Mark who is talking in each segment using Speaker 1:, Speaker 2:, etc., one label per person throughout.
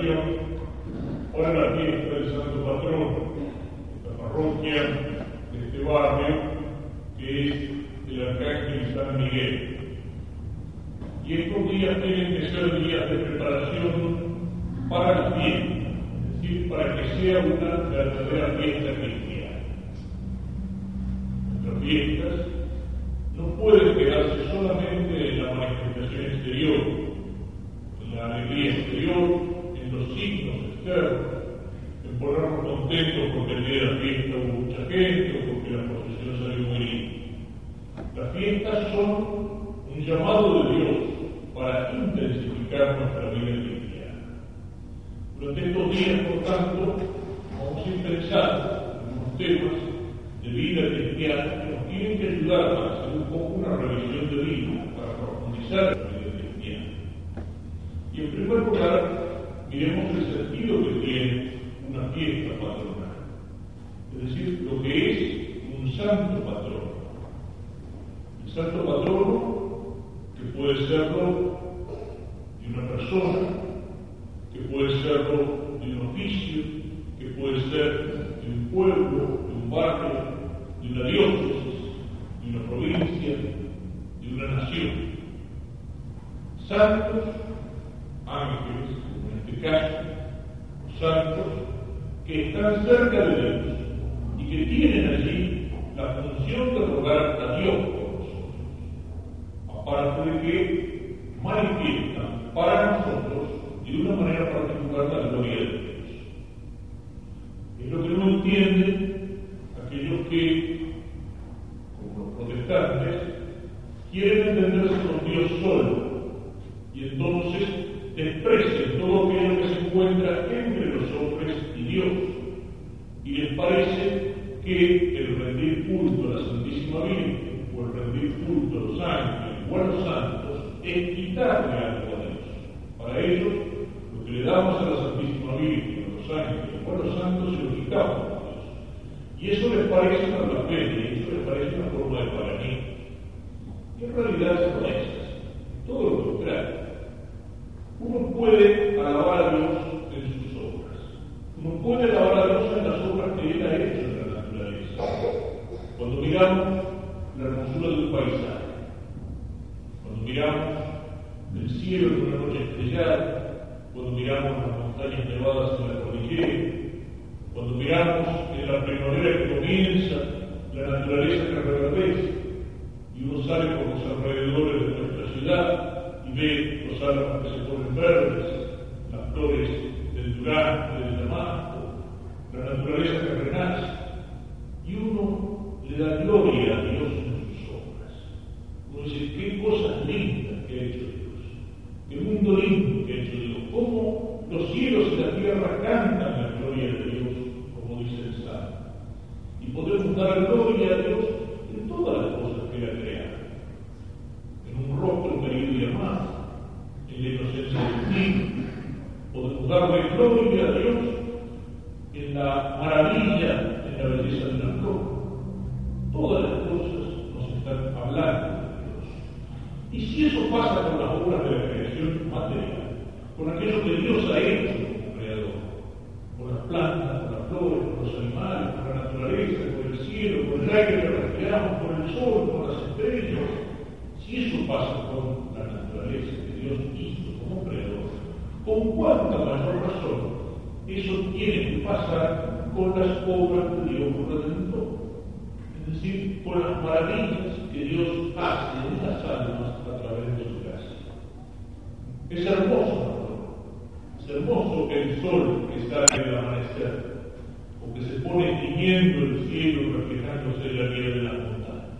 Speaker 1: preparación para la fiesta del Santo Patrón, la parroquia de este barrio, que es el Arcángel San Miguel. Y estos días tienen que ser días de preparación para la fiesta, es decir, para que sea una verdadera fiesta cristiana. Nuestras fiestas no pueden quedarse solamente en la manifestación exterior, en la alegría exterior, externos, en ponernos contentos porque el día de la fiesta hubo mucha gente porque la procesión salió muy linda. Las fiestas son un llamado de Dios para intensificar nuestra vida cristiana. Durante estos días, por tanto, vamos a ir pensando en unos temas de vida cristiana que nos tienen que ayudar a hacer un poco una revisión de vida, para profundizar en la vida cristiana. Y en primer lugar, miremos el sentido que tiene una fiesta patronal, es decir, lo que es un santo patrono. El santo patrono, que puede serlo de una persona, que puede serlo de un oficio, que puede ser de un pueblo, de un barrio, de una diócesis, de una provincia, de una nación. Santos, ángeles, como en este caso, santos que están cerca de Dios y que tienen allí la función de rogar a Dios por nosotros, aparte de que manifiestan para nosotros y de una manera particular la gloria de Dios. Es lo que no entienden aquellos que, como los protestantes, quieren entenderse con Dios solo y entonces desprecian todo aquello que se encuentra entre los hombres y Dios. Y les parece que el rendir culto a la Santísima Virgen o el rendir culto a los ángeles o a los santos es quitarle algo a Dios. Para ellos, lo que le damos a la Santísima Virgen, a los ángeles o a los santos se lo quitamos a Dios. Y eso les parece una blasfemia, y eso les parece una forma de paganismo. Y en realidad no es todo lo contrario. Uno puede alabar a Dios en sus obras. Uno puede alabar a Dios en las obras que Él ha hecho en la naturaleza. Cuando miramos la hermosura de un paisaje, cuando miramos el cielo en una noche estrellada, cuando miramos las montañas nevadas en la cordillera, cuando miramos en la primavera que comienza la naturaleza que reverdece, y uno sale por los alrededores de nuestra ciudad y ve los árboles que se ponen verdes, las flores del durazno, del damasco, la naturaleza que renace, y uno le da gloria a Dios en sus obras. Uno dice, qué cosas lindas que ha hecho Dios, qué mundo lindo que ha hecho Dios, cómo los cielos y la tierra cantan la gloria de Dios, como dice el Salmo. Y podemos dar gloria a Dios en todas las cosas que Él ha creado. En un rostro querido y amado, en la inocencia del niño. Podemos darle gloria a Dios en la maravilla, en la belleza de una flor. Todas las cosas nos están hablando de Dios. Y si eso pasa con las obras de la creación material, con aquello que Dios ha hecho como creador, con las plantas, con las flores, con los animales, con la naturaleza, con el cielo, con el aire que respiramos, con el sol, con las estrellas, si eso pasa con la naturaleza que Dios hizo como creador, con cuánta mayor razón eso tiene que pasar con las obras de Dios Redentor. Es decir, con las maravillas que Dios hace en las almas a través de su gracia. Es hermoso, es hermoso el sol que sale al amanecer, o que se pone tiñendo el cielo reflejándose en la nieve de las montañas.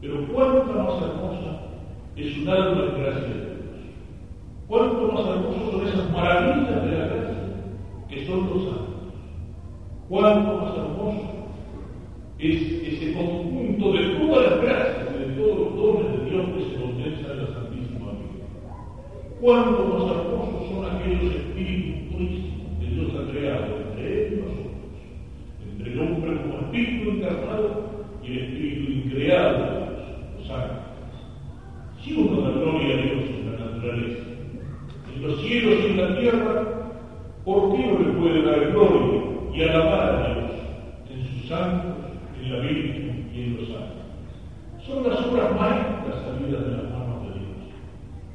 Speaker 1: Pero cuánto más hermosa es un alma gracia de Dios. Cuánto más hermosos son esas maravillas de la gracia que son los santos. Cuánto más hermoso es ese conjunto de todas las gracias y de todos los dones de Dios que se condensan en la Santísima Virgen. Cuánto más hermosos son aquellos espíritus purísimos que Dios ha creado entre Él y nosotros, entre el hombre como espíritu encarnado y el espíritu ¿Por qué no le puede dar gloria y alabar a Dios en sus santos, en la Virgen y en los santos? Son las obras maestras salidas de las manos de Dios.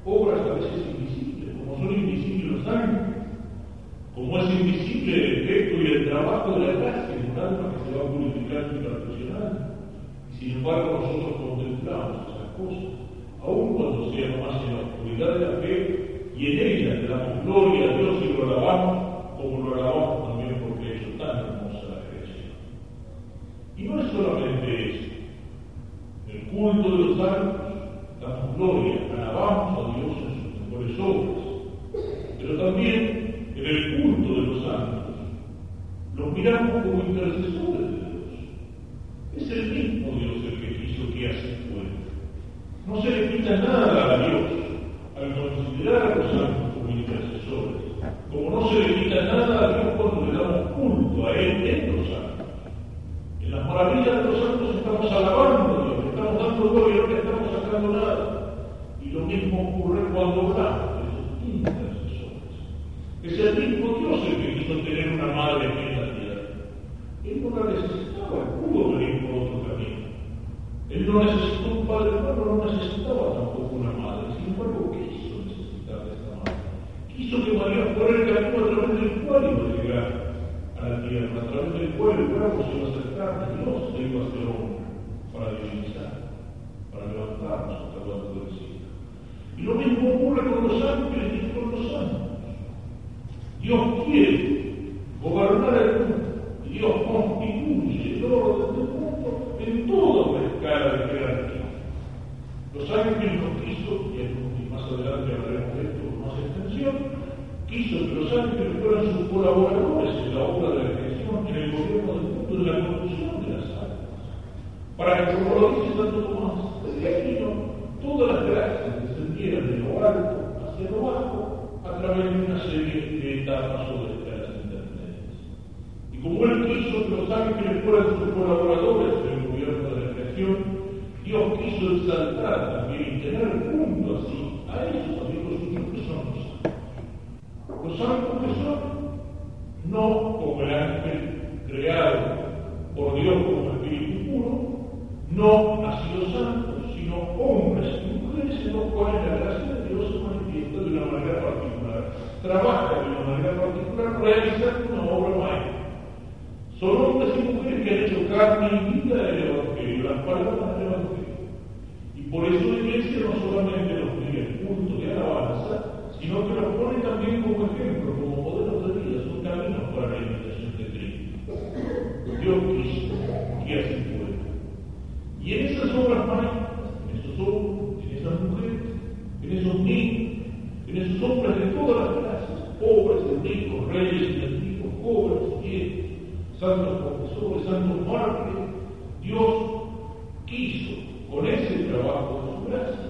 Speaker 1: Obras a veces invisibles, como son invisibles los ángeles, como es invisible el efecto y el trabajo de la gracia en un alma que se va purificando y perfeccionando. Y sin embargo nosotros contemplamos esas cosas, aun cuando sean más en la oscuridad de la fe y en El mismo el que quiso que así fuera. No se le quita nada a Dios al considerar a los santos como intercesores, como no se le quita nada a Dios cuando le damos culto a Él en los santos. En las maravillas de los santos estamos alabando a Dios, estamos dando gloria, no le estamos sacando nada. Y lo mismo ocurre cuando oramos de esos intercesores. Es el mismo Dios el que quiso tener una madre en la tierra. Él no la necesitaba, pudo venir por otro camino. Él no necesitó un padre, no, no necesitaba tampoco una madre. Sin embargo, quiso necesitar de esta madre. Quiso que María fuera el camino a través del cual iba a llegar a la tierra, a través del cual el cuerpo se iba a acercar a Dios, se iba a hacer hombre para divinizar, para levantarnos hasta lo alto del cielo. Y lo mismo ocurre con los ángeles y con los santos. Dios quiere gobernar el mundo. Y Dios constituye el orden del mundo en toda la escala de jerarquía. Los ángeles nos quiso, y más adelante hablaremos de esto con más extensión, quiso que los ángeles fueran sus colaboradores en la obra de la creación, en el gobierno del mundo, en la conducción de las almas. Para que, como lo dice Santo Tomás, desde aquí no, todas las gracias descendieran de lo alto hacia lo bajo a través de una serie de etapas de escalas intermedias. Y como él quiso que los ángeles fueran sus colaboradores en el gobierno de la creación, Dios quiso exaltar también y tener hombres de todas las clases, pobres, ricos, reyes y antiguos, jóvenes, viejos, santos profesores, santos mártires, Dios quiso, con ese trabajo de su gracia,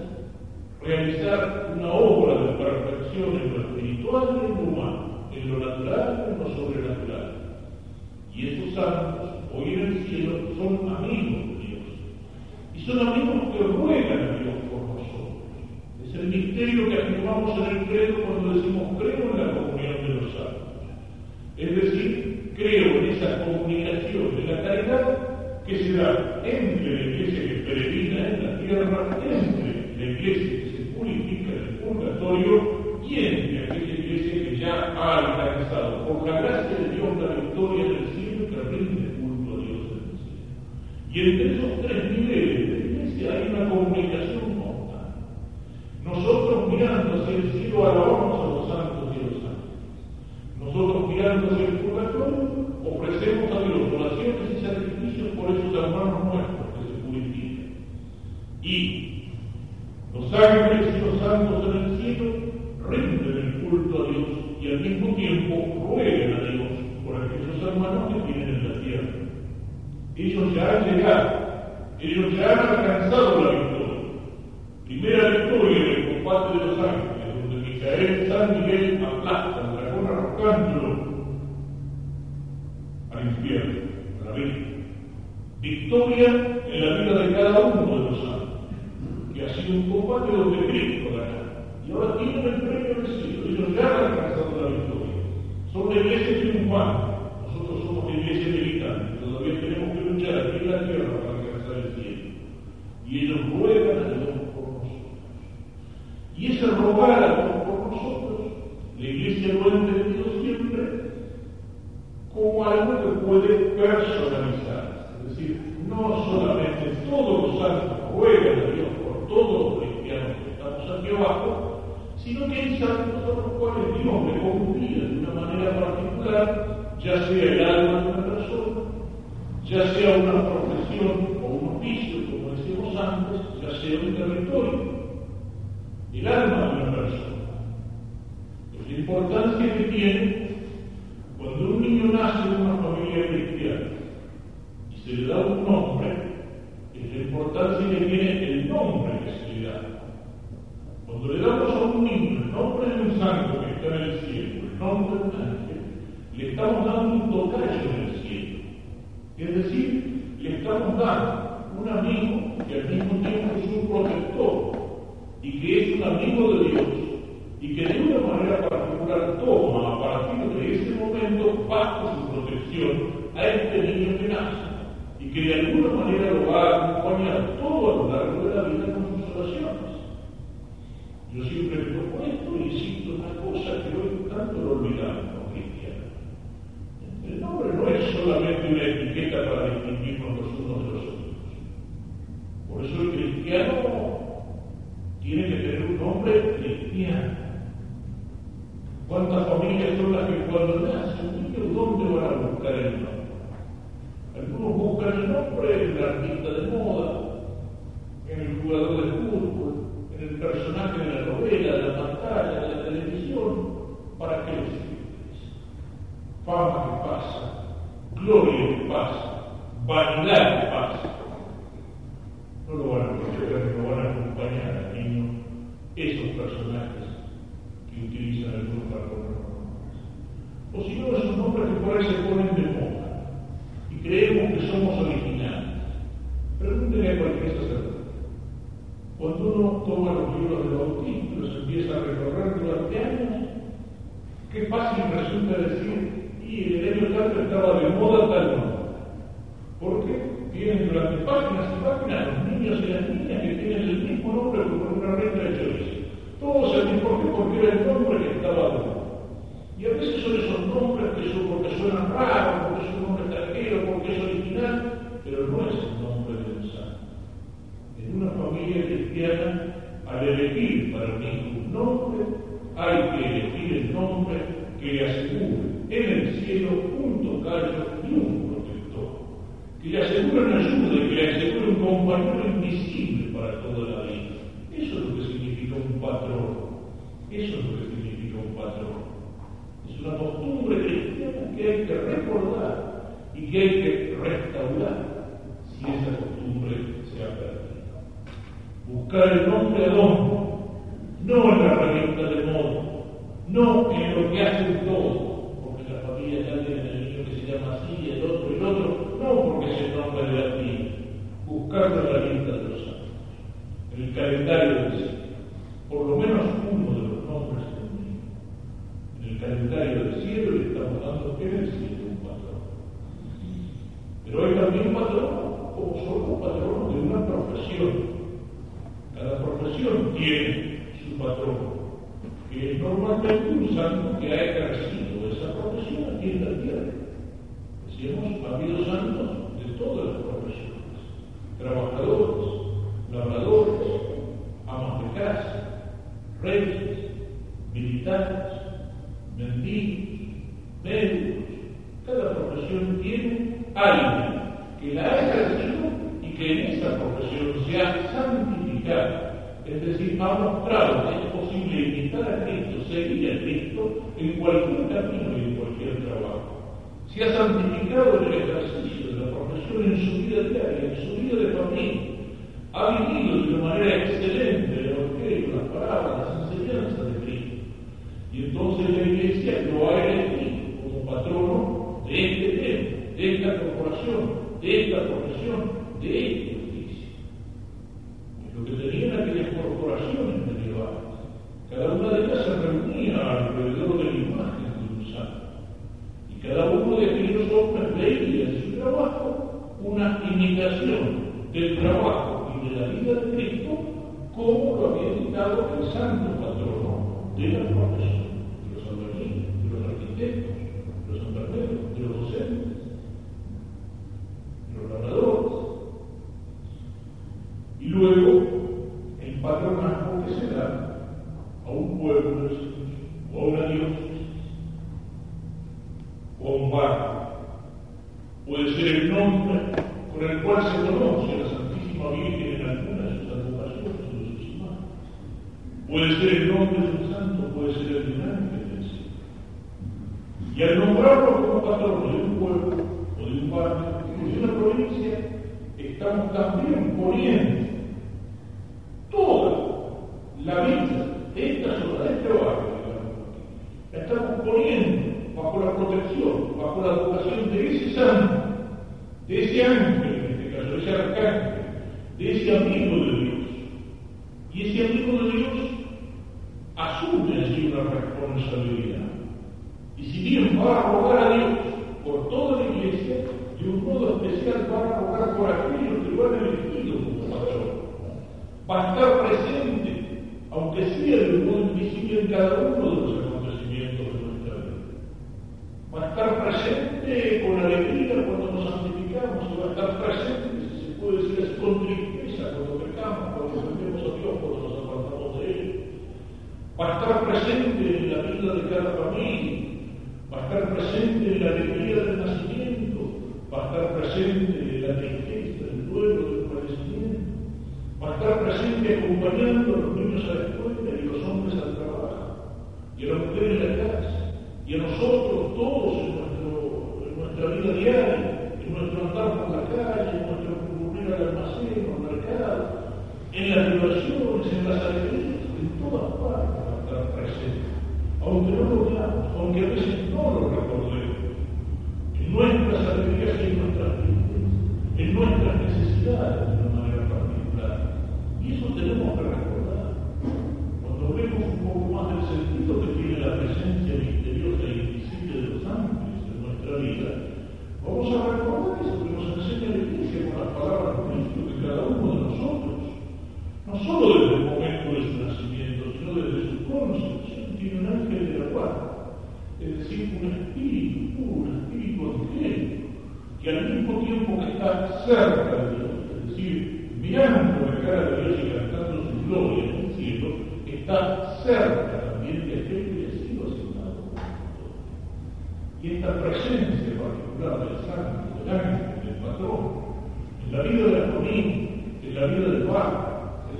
Speaker 1: realizar una obra de perfección en lo espiritual y en lo humano, en lo natural y en lo sobrenatural. Y esos santos, hoy en el cielo, son amigos de Dios. Y son amigos que ruegan a Dios por nosotros. Es el misterio que afirmamos en el credo cuando decimos creo en la comunión de los santos. Es decir, creo en esa comunicación de la caridad que se da entre la iglesia que peregrina en la tierra, entre la iglesia que se purifica en el purgatorio y entre aquella iglesia que ya ha alcanzado por la gracia de Dios la victoria del cielo que rinde culto a Dios en el cielo. Y entre esos tres niveles de iglesia hay una comunicación el cielo alabamos a los santos y a los santos. Nosotros mirando hacia el purgatorio ofrecemos a Dios oraciones y sacrificios por esos hermanos nuestros que se purifican. Y los ángeles y los santos en el cielo rinden el culto a Dios y al mismo tiempo ruegan a Dios por aquellos hermanos que tienen en la tierra. Ellos ya han llegado, ellos ya han alcanzado la victoria. Primera victoria en el combate de los ángeles, y caer San Miguel aplasta el dragón arrojándolo al infierno, a la Virgen. Victoria en la vida de cada uno de los santos, que ha sido un combate donde Cristo gana. Y ahora tienen el premio del cielo, ellos ya han alcanzado la victoria. Son la iglesia triunfante, nosotros somos la iglesia militante, todavía tenemos que luchar aquí en la tierra ya sea una profesión o un oficio, como decíamos antes, ya sea un territorio, el alma de una persona. la importancia que tiene que cuando nace un niño, dónde van a buscar el nombre? Algunos buscan el nombre en el artista de moda, en el jugador de fútbol, en el personaje de la novela, de la pantalla, de la televisión. ¿Para qué les sirve? Fama que pasa, gloria que pasa, vanidad que pasa. No lo van a proteger, no lo van a acompañar al niño esos personajes que utilizan el grupo para poner nombres. O si no, esos nombres que por ahí se ponen de moda y creemos que somos originales. Pregúntenle a cualquier sacerdote. Cuando uno toma los libros de bautismo y los empieza a recorrer durante años, qué fácil resulta decir, y el año tanto estaba de moda tal nombre. ¿Por qué? Tienen durante páginas y páginas los niños y las niñas que tienen el mismo nombre como una regla de choice. Todos el mismo qué porque era el nombre que estaba de moda. Y a veces son esos nombres que son porque suenan raros, porque es un nombre extranjero, porque es original, pero no es el nombre de un santo. En una familia cristiana, al para hijo un nombre, hay que elegir el nombre que le asegure en el cielo un tocayo y un protector, que le asegure una ayuda, que le asegure un compañero invisible para toda la vida. Eso es lo que significa un patrón. Eso es lo que significa un patrón. Es una costumbre cristiana que hay que recordar y que hay que restaurar si esa costumbre se ha perdido. Buscar el nombre a dónde, no en la revista de moda, no en lo que hacen todos, porque la familia ya tiene el niño que se llama así, el otro, el otro, no porque es el nombre de la tía. Buscarlo en la lista de los santos, en el calendario del cielo, por lo menos uno de los nombres niño. En el calendario del cielo le estamos dando en el cielo un patrón. Pero hay también patrón, como solo un patrón de una profesión. Cada profesión tiene patrón, que es normalmente un santo que ha ejercido esa profesión aquí en la tierra. Decíamos, ha habido santos de todas las profesiones, trabajadores, labradores, amas de casa, reyes, militares, mendigos, médicos. Cada profesión tiene alguien que la ha ejercido y que en esa profesión se ha santificado. Es decir, ha mostrado a Cristo, seguir a Cristo en cualquier camino y en cualquier trabajo. Se ha santificado el ejercicio de la profesión en su vida diaria, en su vida de familia. Ha vivido de una manera excelente el Evangelio, las palabras, las enseñanzas de Cristo. Y entonces la Iglesia lo ha elegido como patrono de este templo, de esta corporación, de esta profesión, de este Va a estar presente con alegría cuando nos santificamos, va a estar presente, si se puede decir, es con tristeza cuando pecamos, cuando ofendemos a Dios, cuando nos apartamos de Él. Va a estar presente en la vida de cada familia, va a estar presente en la alegría del nacimiento, va a estar presente en la tristeza, el duelo del padecimiento, va a estar presente acompañando a los niños a la escuela y los hombres al trabajo, y a las mujeres en la casa, y a nosotros todos no solo desde el momento de su nacimiento, sino desde su concepción, tiene un ángel de la guarda, es decir, un espíritu puro, un espíritu angélico, que al mismo tiempo que está cerca de Dios, es decir, mirando la cara de Dios y cantando su gloria en el cielo, está cerca también de aquel que ha sido asignado. Y esta presencia particular del santo, del ángel, del patrón, en la vida de la familia, en la vida del barrio,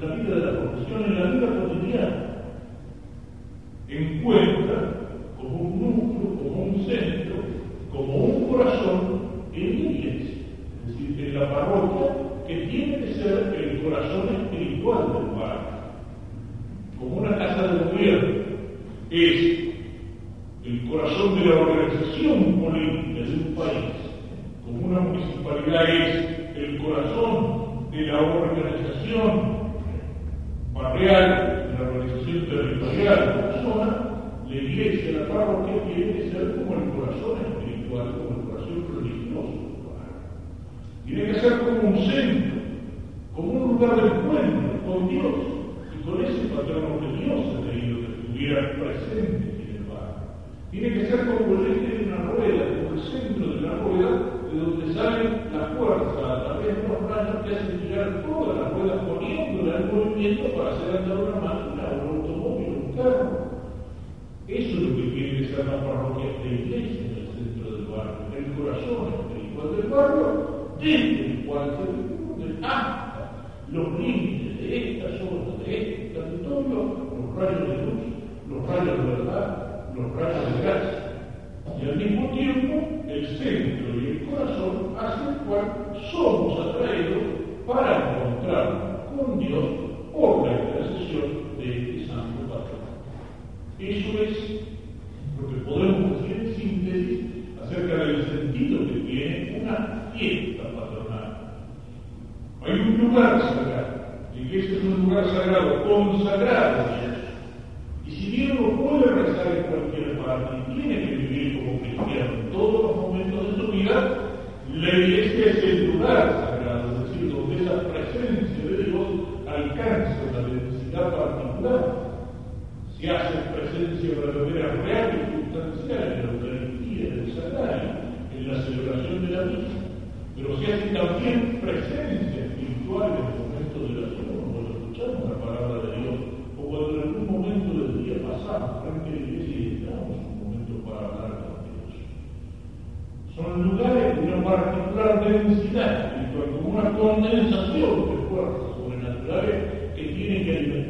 Speaker 1: en la vida de la profesión, en la vida cotidiana, encuentra como un núcleo, como un centro, como un corazón en la iglesia, es decir, en la parroquia, que tiene que ser el corazón espiritual del barrio. Como una casa de gobierno es el corazón de la organización política de un país, como una municipalidad es el corazón de la organización barrial, de la organización territorial de la zona, la iglesia, la parroquia tiene que ser como el corazón espiritual, como el corazón religioso del barrio. Tiene que ser como un centro, como un lugar de encuentro con Dios y con ese patrón religioso tenido que estuviera presente en el barrio. Tiene que ser como el eje de una rueda, como el centro de la rueda, de donde sale la fuerza a través de los rayos que hacen girar toda la rueda poniéndola en movimiento para hacer andar una máquina, un automóvil, un carro. Eso es lo que tiene que ser la parroquia de iglesia en el centro del barrio, el corazón espiritual del barrio, desde difunden hasta los límites de esta zona, de este territorio, los rayos de luz, los rayos de verdad, los rayos de gracia. Y al mismo tiempo, el centro y el corazón hacia el cual somos atraídos para encontrarnos con Dios por la intercesión de este santo patrón. Eso es lo que podemos decir en síntesis acerca del sentido que tiene una fiesta patronal. Hay un lugar sagrado, la iglesia es un lugar sagrado, consagrado a Dios. Y si bien uno puede rezar en cualquier parte y tiene que vivir como cristiano en todos los momentos de su vida, la iglesia es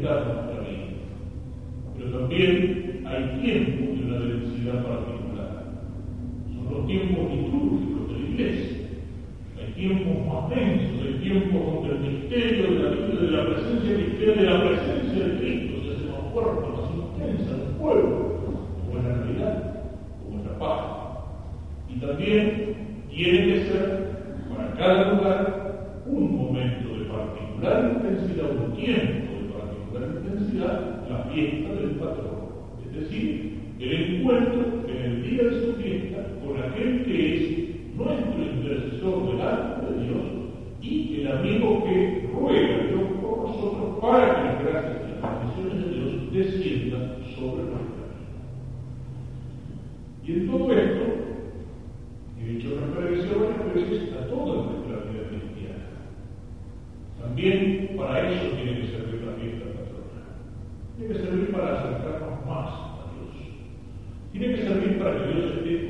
Speaker 1: done. fiesta del patrón, es decir, el encuentro en el día de su fiesta con aquel que es nuestro intercesor delante de Dios y el amigo que ruega Dios por nosotros para que las gracias y las bendiciones de Dios desciendan sobre nosotros. Y en todo esto, he hecho referencia varias veces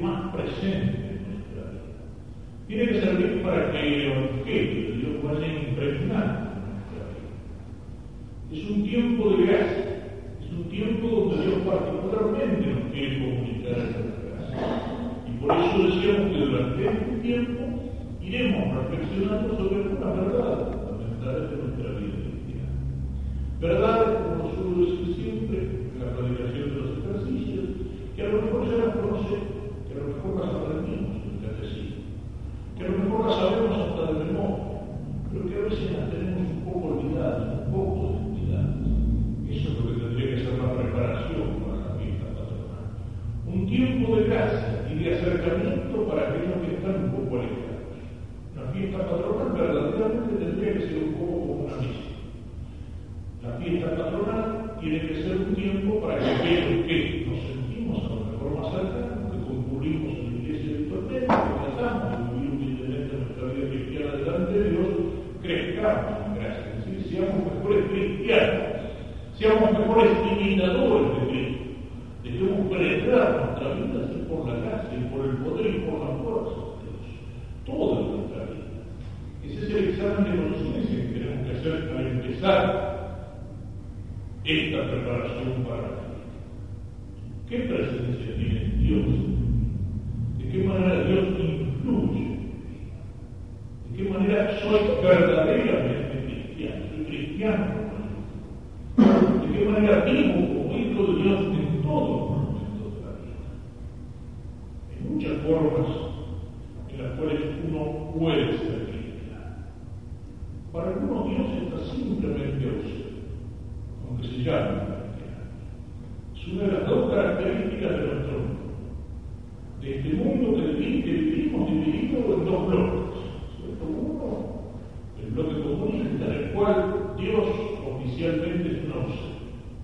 Speaker 1: más presente en nuestra vida. Tiene que servir para que el Evangelio de Dios vaya impregnando en nuestra vida. Es un tiempo de gracia, es un tiempo donde Dios particularmente nos quiere comunicar esta gracia. Y por eso decíamos que durante este tiempo iremos reflexionando sobre algunas verdades tenemos un poco olvidada, un poco descuidada. Eso es lo que tendría que ser la preparación para la fiesta patronal. Un tiempo de gracia y de acercamiento para aquellos que están un poco alejados. La fiesta patronal verdaderamente tendría que ser un poco como una misa. La fiesta patronal tiene que ser un tiempo para que aquellos que Se eu não for estimida hoje, puede ser líquida. Para algunos Dios está simplemente Dios, aunque se llame Es una de las dos características de nuestro mundo. De este mundo que vivimos dividido en dos bloques. ¿Cierto? Uno, el bloque común en el cual Dios oficialmente es una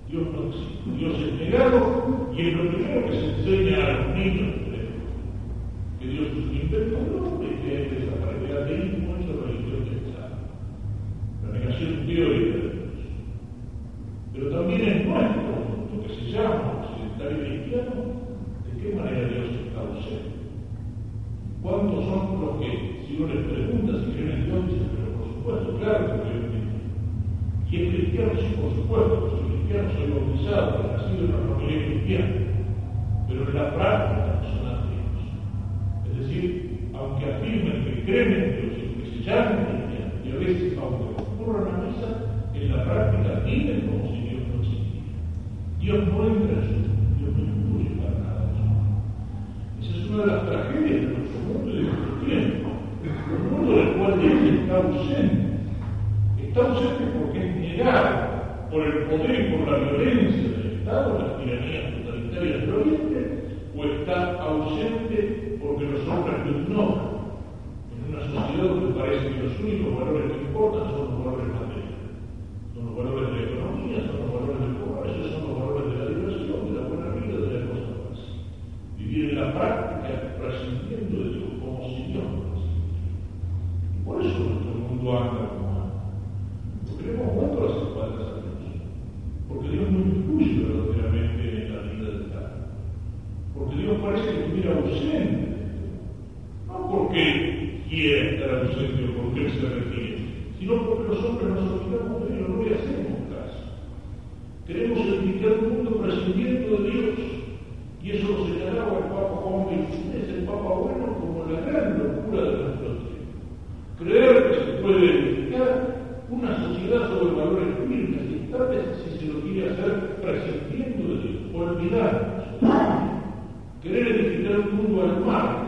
Speaker 1: Dios no existe, Dios es negado y es lo primero que se enseña a los niños sé que por qué por el poder por la violencia del Estado, las tiranías totalitarias de la que hacer de Dios, polvidades. Querer edificar un mundo al mar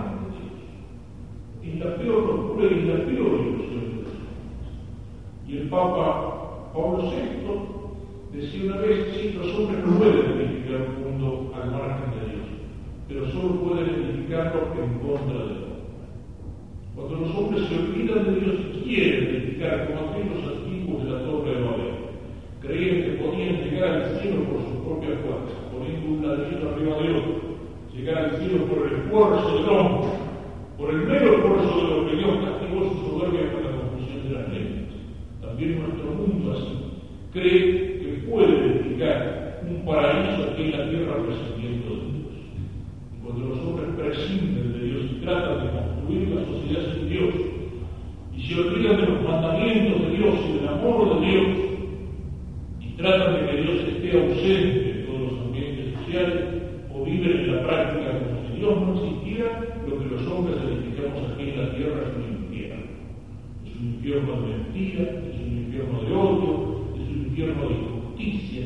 Speaker 1: infierno de mentiras, es un infierno de odio, es un infierno de injusticia,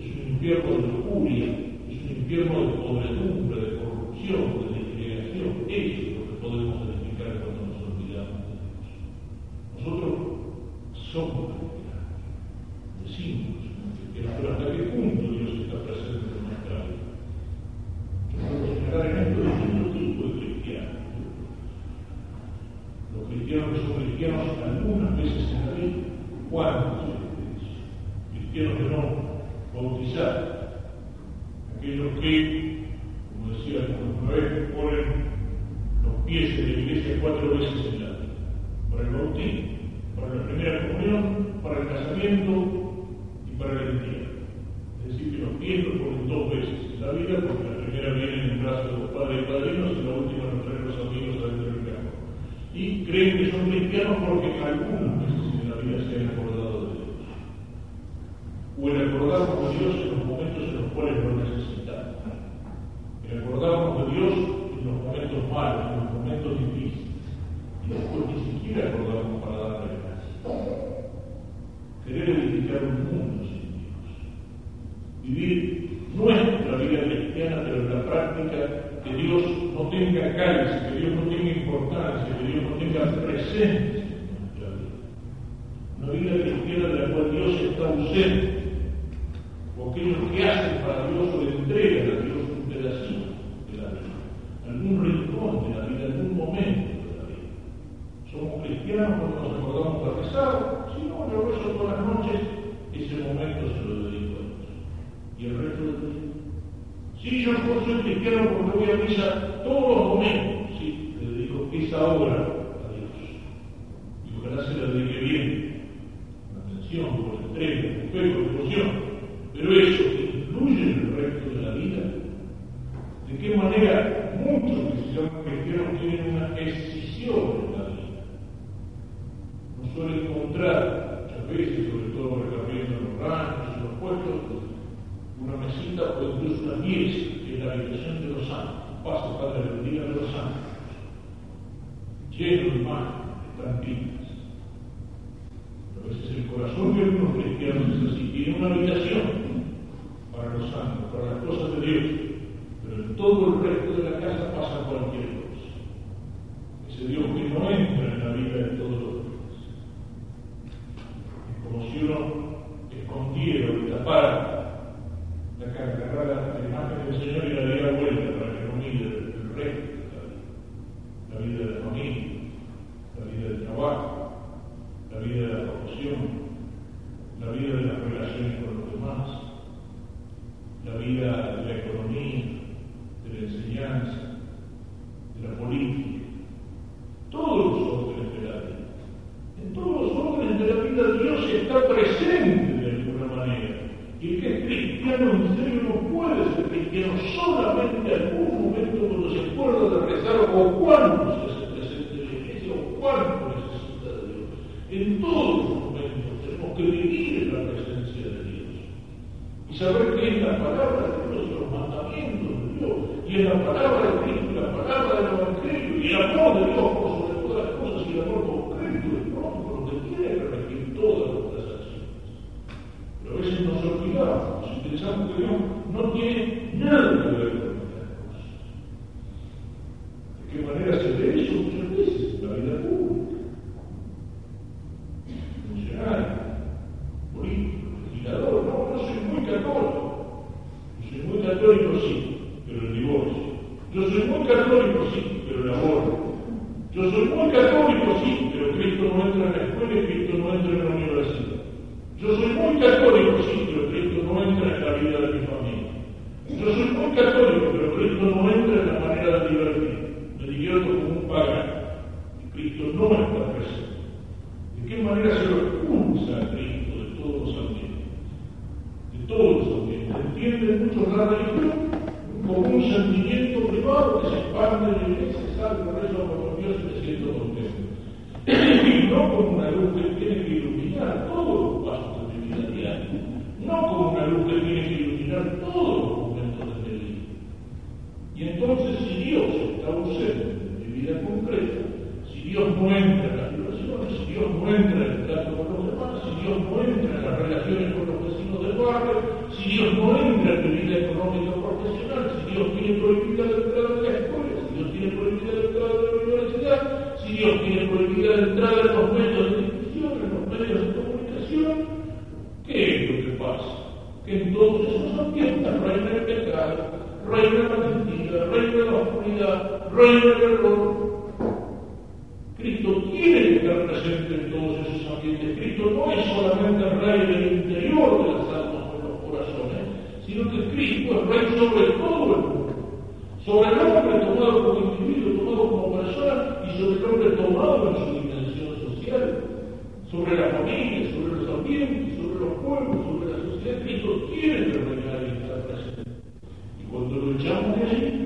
Speaker 1: es un infierno de lujuria, es un infierno de podredumbre, de corrupción, tenga cáliz, que Dios no tenga importancia, que Dios no tenga presente Bendita por vuestra mies en la habitación de los santos. Paso, Padre, bendiga de los santos. Lleno de mar, tranquilo. y saber que es la palabra de Dios, los mandamientos de Dios, y en la palabra de Cristo, la palabra del Evangelio, y el amor de Dios como una luz que tiene que iluminar todos los pasos de mi vida diaria, no como una luz que tiene que iluminar todos. Young Lady.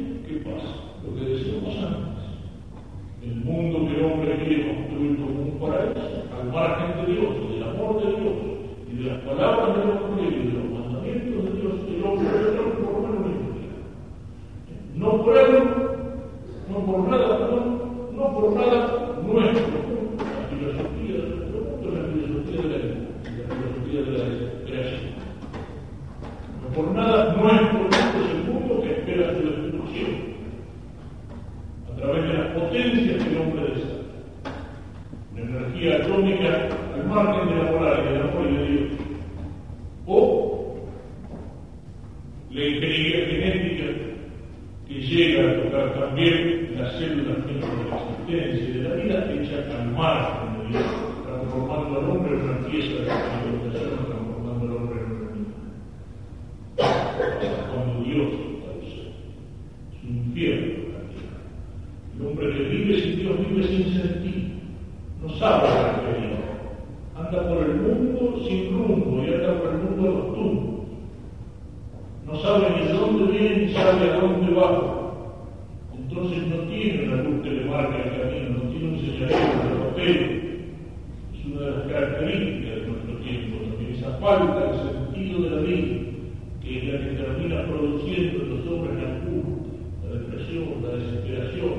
Speaker 1: escalón muy bajo. Entonces no tiene una luz que le marca el camino, no tiene un señalamiento de papel. Es una de las características de nuestro tiempo, también esa falta de sentido de la vida, que es la que termina produciendo en los hombres la angustia, la depresión, la desesperación,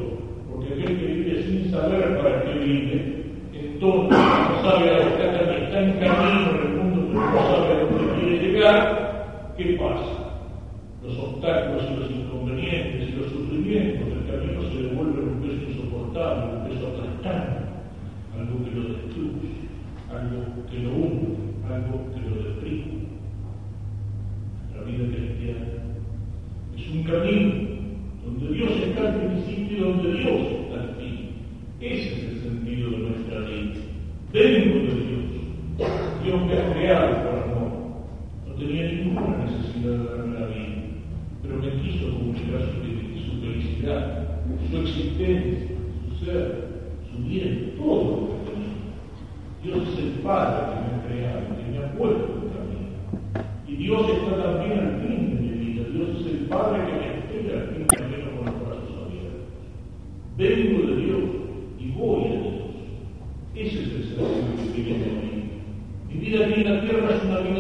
Speaker 1: porque aquel que vive sin saber para qué vive, entonces no sabe a dónde está, está en camino en el mundo, pero no sabe a dónde quiere llegar, ¿qué pasa? obstáculos y los inconvenientes y los sufrimientos, el camino se devuelve un peso insoportable, un peso aplastante, algo que lo destruye, algo que lo hunde, algo que lo destruye.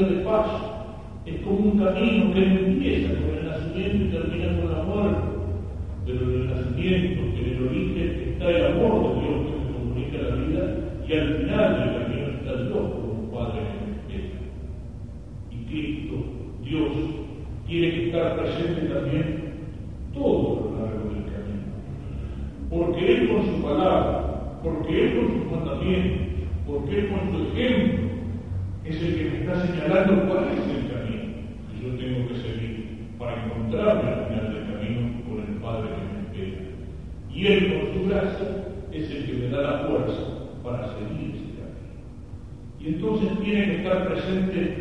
Speaker 1: de paz, es como un camino que empieza con presente